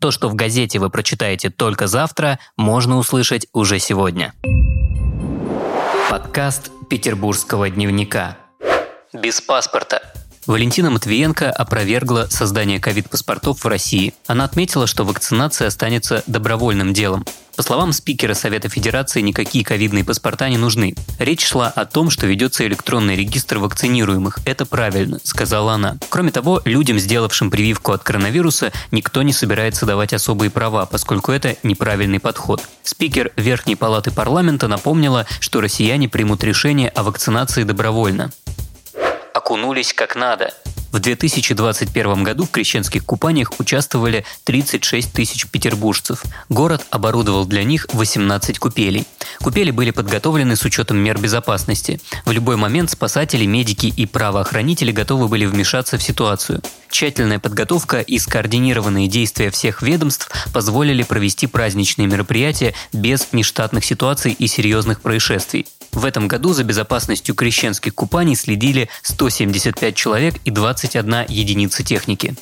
То, что в газете вы прочитаете только завтра, можно услышать уже сегодня. Подкаст Петербургского дневника. Без паспорта. Валентина Матвиенко опровергла создание ковид-паспортов в России. Она отметила, что вакцинация останется добровольным делом. По словам спикера Совета Федерации, никакие ковидные паспорта не нужны. Речь шла о том, что ведется электронный регистр вакцинируемых. Это правильно, сказала она. Кроме того, людям, сделавшим прививку от коронавируса, никто не собирается давать особые права, поскольку это неправильный подход. Спикер Верхней Палаты парламента напомнила, что россияне примут решение о вакцинации добровольно окунулись как надо. В 2021 году в крещенских купаниях участвовали 36 тысяч петербуржцев. Город оборудовал для них 18 купелей. Купели были подготовлены с учетом мер безопасности. В любой момент спасатели, медики и правоохранители готовы были вмешаться в ситуацию. Тщательная подготовка и скоординированные действия всех ведомств позволили провести праздничные мероприятия без нештатных ситуаций и серьезных происшествий. В этом году за безопасностью крещенских купаний следили 175 человек и 21 единица техники.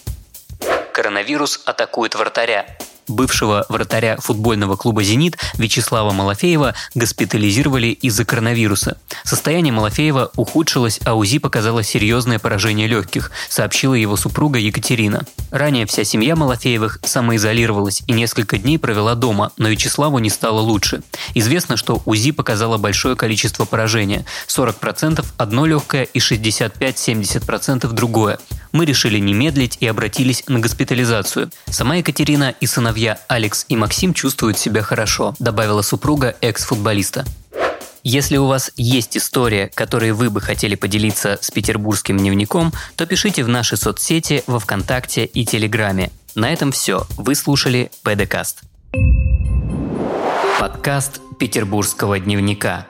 Коронавирус атакует вратаря бывшего вратаря футбольного клуба «Зенит» Вячеслава Малафеева госпитализировали из-за коронавируса. Состояние Малафеева ухудшилось, а УЗИ показало серьезное поражение легких, сообщила его супруга Екатерина. Ранее вся семья Малафеевых самоизолировалась и несколько дней провела дома, но Вячеславу не стало лучше. Известно, что УЗИ показало большое количество поражения – 40% одно легкое и 65-70% другое. Мы решили не медлить и обратились на госпитализацию. Сама Екатерина и сыновья Алекс и Максим чувствуют себя хорошо, добавила супруга экс-футболиста. Если у вас есть история, которой вы бы хотели поделиться с петербургским дневником, то пишите в наши соцсети во Вконтакте и Телеграме. На этом все. Вы слушали ПДКаст. Подкаст Петербургского дневника.